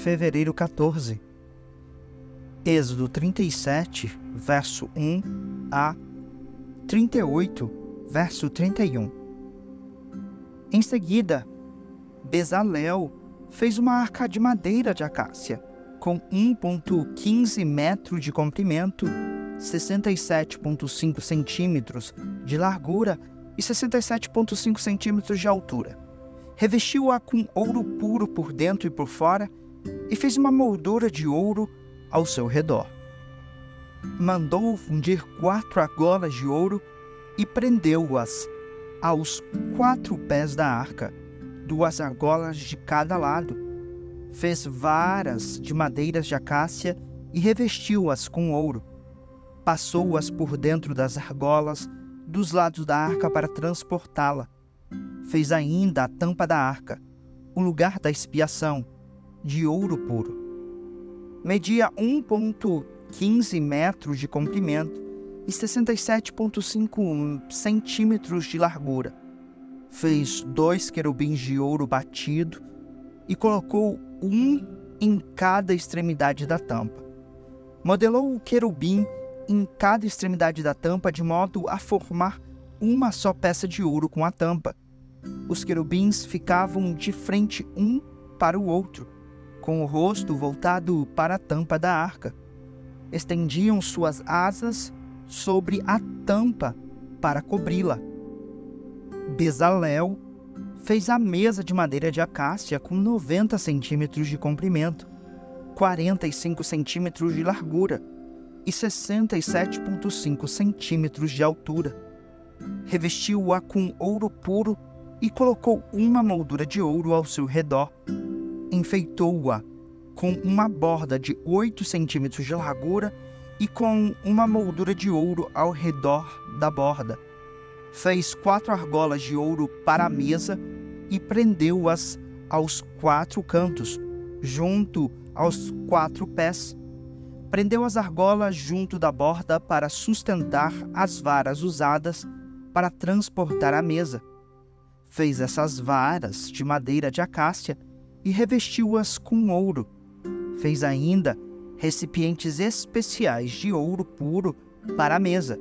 fevereiro 14. Êxodo 37, verso 1 a 38, verso 31. Em seguida, Bezalel fez uma arca de madeira de acácia, com 1,15 metros de comprimento, 67,5 centímetros de largura e 67,5 centímetros de altura. Revestiu-a com ouro puro por dentro e por fora e fez uma moldura de ouro ao seu redor. Mandou fundir quatro argolas de ouro e prendeu-as aos quatro pés da arca, duas argolas de cada lado. Fez varas de madeiras de acácia e revestiu-as com ouro. Passou-as por dentro das argolas dos lados da arca para transportá-la. Fez ainda a tampa da arca, o lugar da expiação, de ouro puro. Media 1,15 metros de comprimento e 67,5 centímetros de largura. Fez dois querubins de ouro batido e colocou um em cada extremidade da tampa. Modelou o querubim em cada extremidade da tampa de modo a formar uma só peça de ouro com a tampa. Os querubins ficavam de frente um para o outro, com o rosto voltado para a tampa da arca. Estendiam suas asas sobre a tampa para cobri-la. Bezalel fez a mesa de madeira de acácia com 90 centímetros de comprimento, 45 centímetros de largura e 67,5 centímetros de altura. Revestiu-a com ouro puro e colocou uma moldura de ouro ao seu redor. Enfeitou-a com uma borda de 8 centímetros de largura e com uma moldura de ouro ao redor da borda. Fez quatro argolas de ouro para a mesa e prendeu-as aos quatro cantos, junto aos quatro pés. Prendeu as argolas junto da borda para sustentar as varas usadas para transportar a mesa. Fez essas varas de madeira de acácia e revestiu-as com ouro. Fez ainda recipientes especiais de ouro puro para a mesa,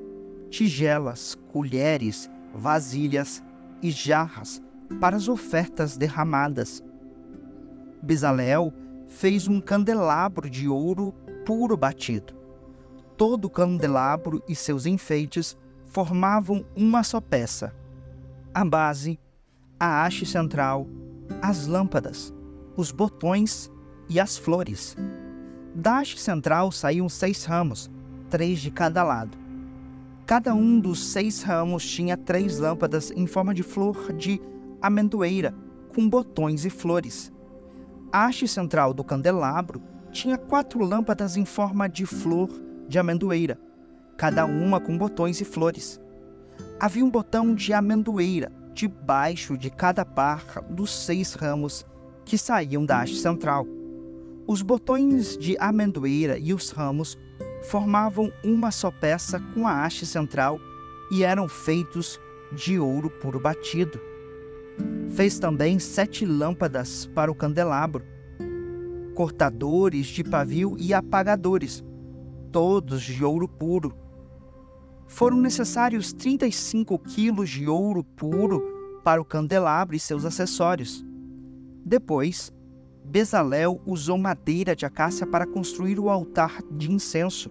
tigelas, colheres, vasilhas e jarras para as ofertas derramadas. Bezalel fez um candelabro de ouro puro batido. Todo o candelabro e seus enfeites formavam uma só peça. A base, a haste central, as lâmpadas, os botões e as flores. Da haste central saíam seis ramos, três de cada lado. Cada um dos seis ramos tinha três lâmpadas em forma de flor de amendoeira, com botões e flores. A haste central do candelabro tinha quatro lâmpadas em forma de flor de amendoeira, cada uma com botões e flores. Havia um botão de amendoeira debaixo de cada par dos seis ramos que saíam da haste central. Os botões de amendoeira e os ramos formavam uma só peça com a haste central e eram feitos de ouro puro batido. Fez também sete lâmpadas para o candelabro, cortadores de pavio e apagadores, todos de ouro puro. Foram necessários 35 quilos de ouro puro para o candelabro e seus acessórios. Depois, Bezalel usou madeira de acácia para construir o altar de incenso.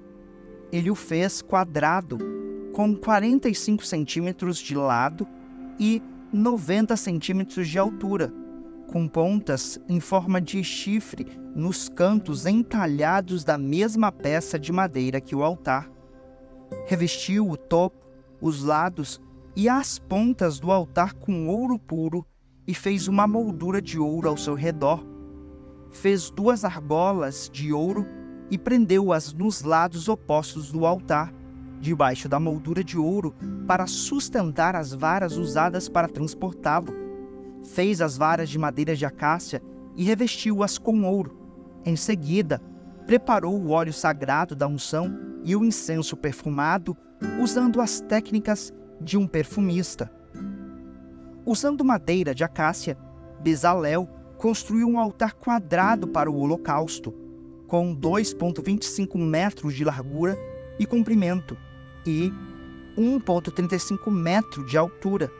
Ele o fez quadrado, com 45 centímetros de lado e 90 centímetros de altura, com pontas em forma de chifre nos cantos entalhados da mesma peça de madeira que o altar. Revestiu o topo, os lados e as pontas do altar com ouro puro e fez uma moldura de ouro ao seu redor fez duas argolas de ouro e prendeu-as nos lados opostos do altar, debaixo da moldura de ouro, para sustentar as varas usadas para transportá-lo. Fez as varas de madeira de acácia e revestiu-as com ouro. Em seguida, preparou o óleo sagrado da unção e o incenso perfumado, usando as técnicas de um perfumista. Usando madeira de acácia, Bezalel construiu um altar quadrado para o holocausto, com 2,25 metros de largura e comprimento e 1,35 metros de altura.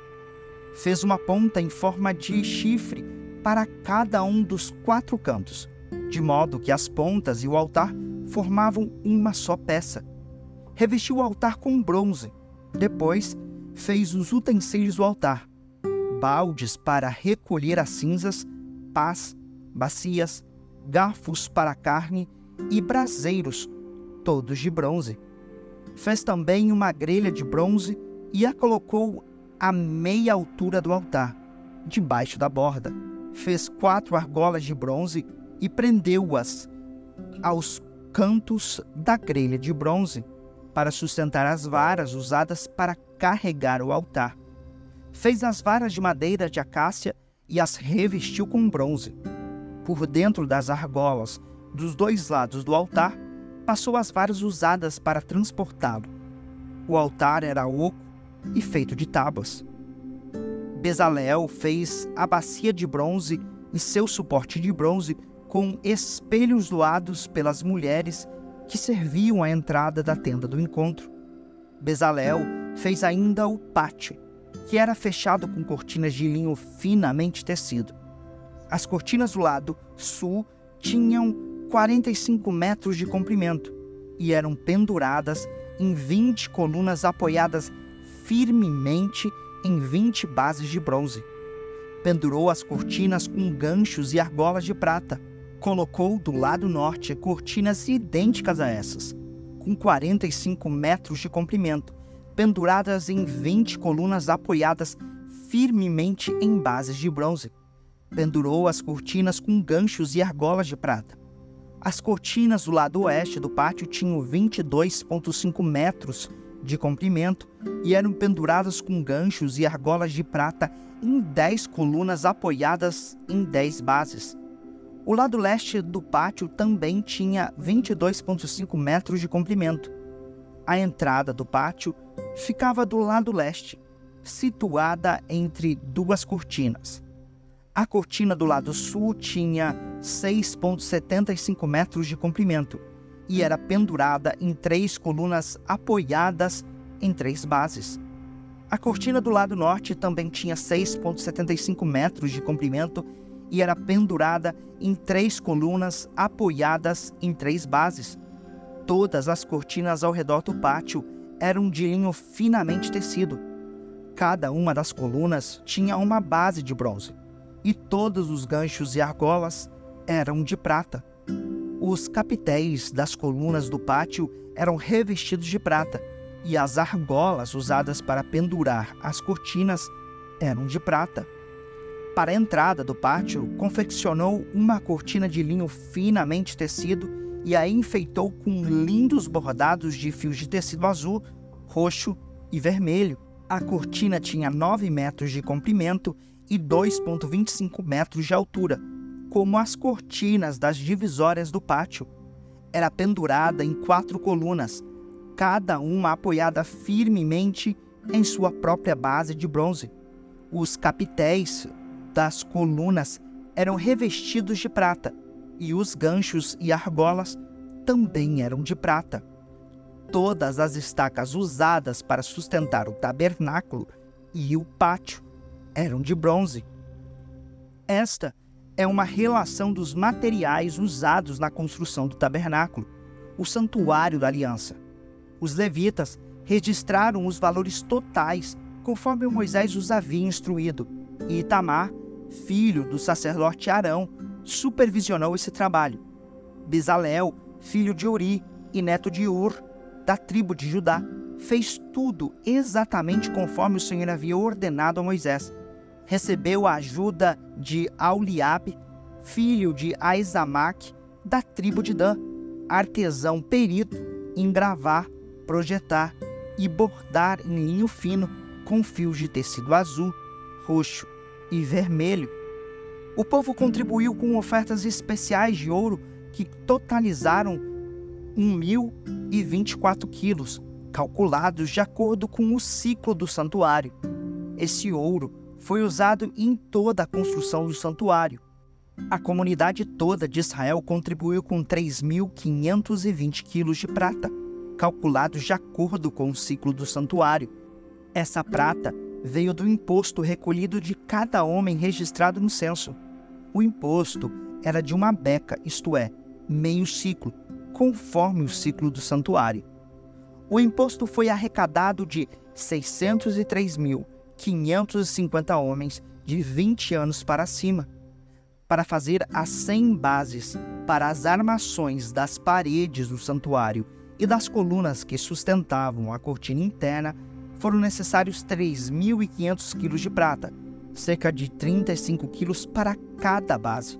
Fez uma ponta em forma de chifre para cada um dos quatro cantos, de modo que as pontas e o altar formavam uma só peça. Revestiu o altar com bronze. Depois, fez os utensílios do altar: baldes para recolher as cinzas, pás, bacias, garfos para a carne e braseiros, todos de bronze. Fez também uma grelha de bronze e a colocou à meia altura do altar, debaixo da borda. Fez quatro argolas de bronze e prendeu-as aos cantos da grelha de bronze para sustentar as varas usadas para carregar o altar. Fez as varas de madeira de acácia e as revestiu com bronze. Por dentro das argolas dos dois lados do altar, passou as varas usadas para transportá-lo. O altar era oco e feito de tábuas. Bezalel fez a bacia de bronze e seu suporte de bronze com espelhos doados pelas mulheres que serviam à entrada da tenda do encontro. Bezalel fez ainda o pátio, que era fechado com cortinas de linho finamente tecido. As cortinas do lado sul tinham 45 metros de comprimento e eram penduradas em 20 colunas apoiadas firmemente em 20 bases de bronze. Pendurou as cortinas com ganchos e argolas de prata colocou do lado norte cortinas idênticas a essas, com 45 metros de comprimento, penduradas em 20 colunas apoiadas firmemente em bases de bronze. Pendurou as cortinas com ganchos e argolas de prata. As cortinas do lado oeste do pátio tinham 22,5 metros de comprimento e eram penduradas com ganchos e argolas de prata em 10 colunas apoiadas em 10 bases. O lado leste do pátio também tinha 22,5 metros de comprimento. A entrada do pátio ficava do lado leste, situada entre duas cortinas. A cortina do lado sul tinha 6,75 metros de comprimento e era pendurada em três colunas apoiadas em três bases. A cortina do lado norte também tinha 6,75 metros de comprimento e era pendurada em três colunas apoiadas em três bases. Todas as cortinas ao redor do pátio eram de linho finamente tecido. Cada uma das colunas tinha uma base de bronze, e todos os ganchos e argolas eram de prata. Os capitéis das colunas do pátio eram revestidos de prata, e as argolas usadas para pendurar as cortinas eram de prata. Para a entrada do pátio, confeccionou uma cortina de linho finamente tecido e a enfeitou com lindos bordados de fios de tecido azul, roxo e vermelho. A cortina tinha 9 metros de comprimento e 2,25 metros de altura, como as cortinas das divisórias do pátio. Era pendurada em quatro colunas, cada uma apoiada firmemente em sua própria base de bronze. Os capitéis das colunas eram revestidos de prata, e os ganchos e argolas também eram de prata. Todas as estacas usadas para sustentar o tabernáculo e o pátio eram de bronze. Esta é uma relação dos materiais usados na construção do tabernáculo, o santuário da aliança. Os levitas registraram os valores totais conforme Moisés os havia instruído, e Itamar filho do sacerdote Arão, supervisionou esse trabalho. Bezalel, filho de Uri e neto de Ur, da tribo de Judá, fez tudo exatamente conforme o Senhor havia ordenado a Moisés. Recebeu a ajuda de Auliabe, filho de Aizamac, da tribo de Dan, artesão perito em gravar, projetar e bordar em linho fino com fios de tecido azul, roxo, e vermelho. O povo contribuiu com ofertas especiais de ouro que totalizaram 1.024 quilos, calculados de acordo com o ciclo do santuário. Esse ouro foi usado em toda a construção do santuário. A comunidade toda de Israel contribuiu com 3.520 quilos de prata, calculados de acordo com o ciclo do santuário. Essa prata veio do imposto recolhido de cada homem registrado no censo. O imposto era de uma beca, isto é, meio ciclo, conforme o ciclo do santuário. O imposto foi arrecadado de 603.550 homens de 20 anos para cima, para fazer as 100 bases para as armações das paredes do santuário e das colunas que sustentavam a cortina interna, foram necessários 3.500 quilos de prata, cerca de 35 quilos para cada base.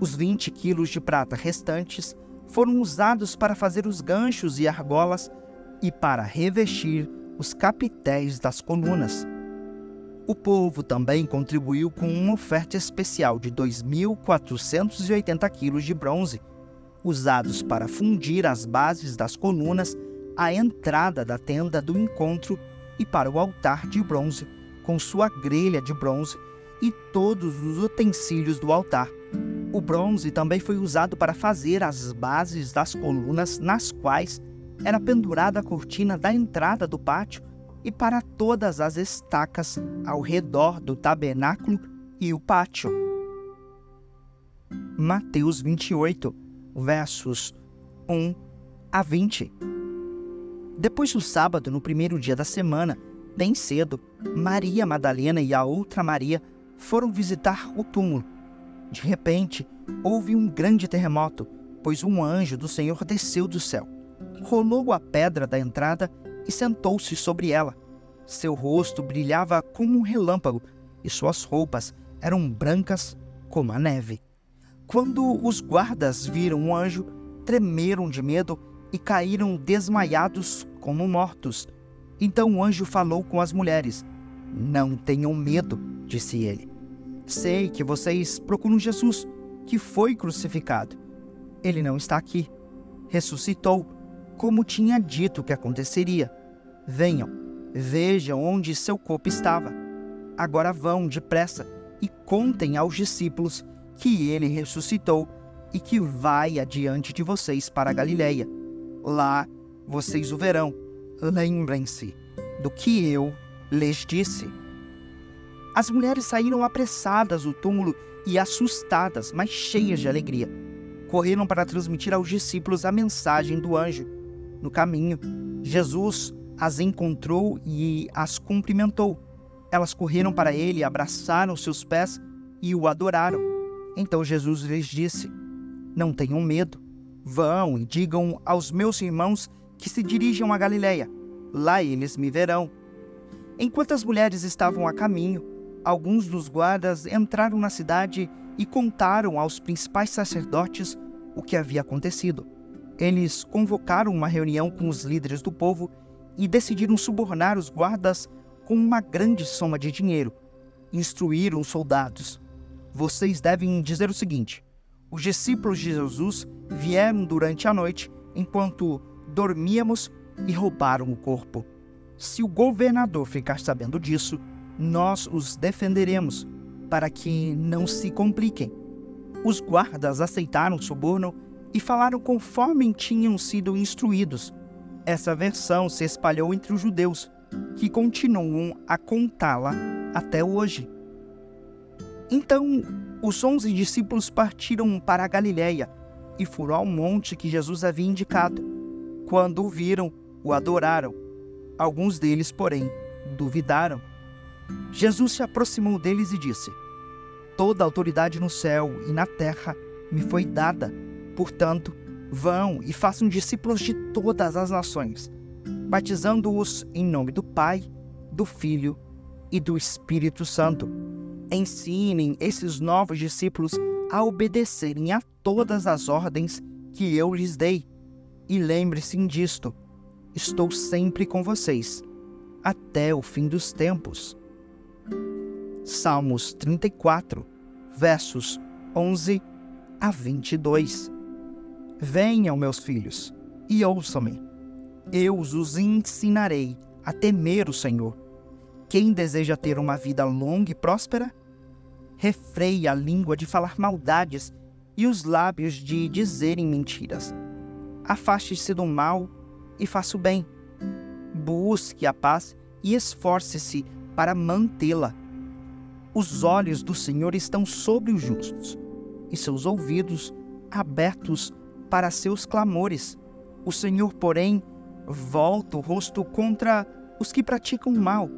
Os 20 quilos de prata restantes foram usados para fazer os ganchos e argolas e para revestir os capitéis das colunas. O povo também contribuiu com uma oferta especial de 2.480 quilos de bronze, usados para fundir as bases das colunas à entrada da tenda do encontro e para o altar de bronze, com sua grelha de bronze e todos os utensílios do altar. O bronze também foi usado para fazer as bases das colunas nas quais era pendurada a cortina da entrada do pátio e para todas as estacas ao redor do tabernáculo e o pátio. Mateus 28, versos 1 a 20. Depois do sábado, no primeiro dia da semana, bem cedo, Maria Madalena e a outra Maria foram visitar o túmulo. De repente, houve um grande terremoto, pois um anjo do Senhor desceu do céu, rolou a pedra da entrada e sentou-se sobre ela. Seu rosto brilhava como um relâmpago e suas roupas eram brancas como a neve. Quando os guardas viram o anjo, tremeram de medo e caíram desmaiados como mortos. Então o anjo falou com as mulheres. Não tenham medo, disse ele. Sei que vocês procuram Jesus, que foi crucificado. Ele não está aqui. Ressuscitou, como tinha dito que aconteceria. Venham, vejam onde seu corpo estava. Agora vão depressa e contem aos discípulos que ele ressuscitou e que vai adiante de vocês para a Galileia. Lá vocês o verão. Lembrem-se do que eu lhes disse. As mulheres saíram apressadas do túmulo e assustadas, mas cheias de alegria. Correram para transmitir aos discípulos a mensagem do anjo. No caminho, Jesus as encontrou e as cumprimentou. Elas correram para ele, abraçaram seus pés e o adoraram. Então Jesus lhes disse: Não tenham medo. Vão e digam aos meus irmãos que se dirijam a Galiléia. Lá eles me verão. Enquanto as mulheres estavam a caminho, alguns dos guardas entraram na cidade e contaram aos principais sacerdotes o que havia acontecido. Eles convocaram uma reunião com os líderes do povo e decidiram subornar os guardas com uma grande soma de dinheiro. Instruíram os soldados. Vocês devem dizer o seguinte: os discípulos de Jesus vieram durante a noite enquanto dormíamos e roubaram o corpo. Se o governador ficar sabendo disso, nós os defenderemos, para que não se compliquem. Os guardas aceitaram o suborno e falaram conforme tinham sido instruídos. Essa versão se espalhou entre os judeus, que continuam a contá-la até hoje. Então, os onze discípulos partiram para a Galiléia e foram ao monte que Jesus havia indicado. Quando o viram, o adoraram. Alguns deles, porém, duvidaram. Jesus se aproximou deles e disse: Toda autoridade no céu e na terra me foi dada. Portanto, vão e façam discípulos de todas as nações, batizando-os em nome do Pai, do Filho e do Espírito Santo. Ensinem esses novos discípulos a obedecerem a todas as ordens que eu lhes dei. E lembre-se disto: estou sempre com vocês, até o fim dos tempos. Salmos 34, versos 11 a 22. Venham, meus filhos, e ouçam-me. Eu os ensinarei a temer o Senhor. Quem deseja ter uma vida longa e próspera, refreie a língua de falar maldades e os lábios de dizerem mentiras. Afaste-se do mal e faça o bem. Busque a paz e esforce-se para mantê-la. Os olhos do Senhor estão sobre os justos e seus ouvidos abertos para seus clamores. O Senhor, porém, volta o rosto contra os que praticam o mal,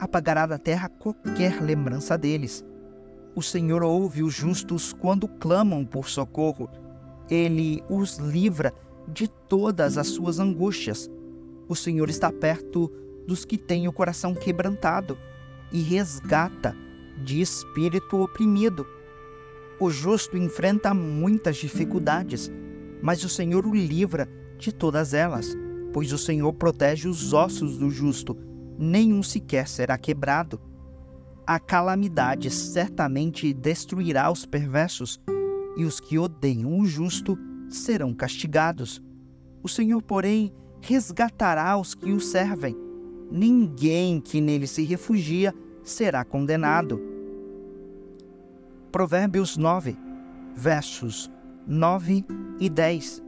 apagará da terra qualquer lembrança deles. O Senhor ouve os justos quando clamam por socorro. Ele os livra de todas as suas angústias. O Senhor está perto dos que têm o coração quebrantado e resgata de espírito oprimido. O justo enfrenta muitas dificuldades, mas o Senhor o livra de todas elas, pois o Senhor protege os ossos do justo, nenhum sequer será quebrado. A calamidade certamente destruirá os perversos, e os que odeiam o justo serão castigados. O Senhor, porém, resgatará os que o servem. Ninguém que nele se refugia será condenado. Provérbios 9, versos 9 e 10.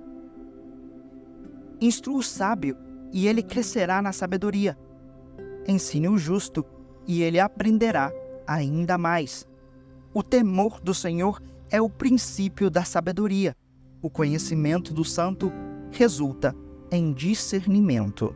Instrua o sábio, e ele crescerá na sabedoria. Ensine o justo, e ele aprenderá ainda mais. O temor do Senhor é o princípio da sabedoria. O conhecimento do santo resulta em discernimento.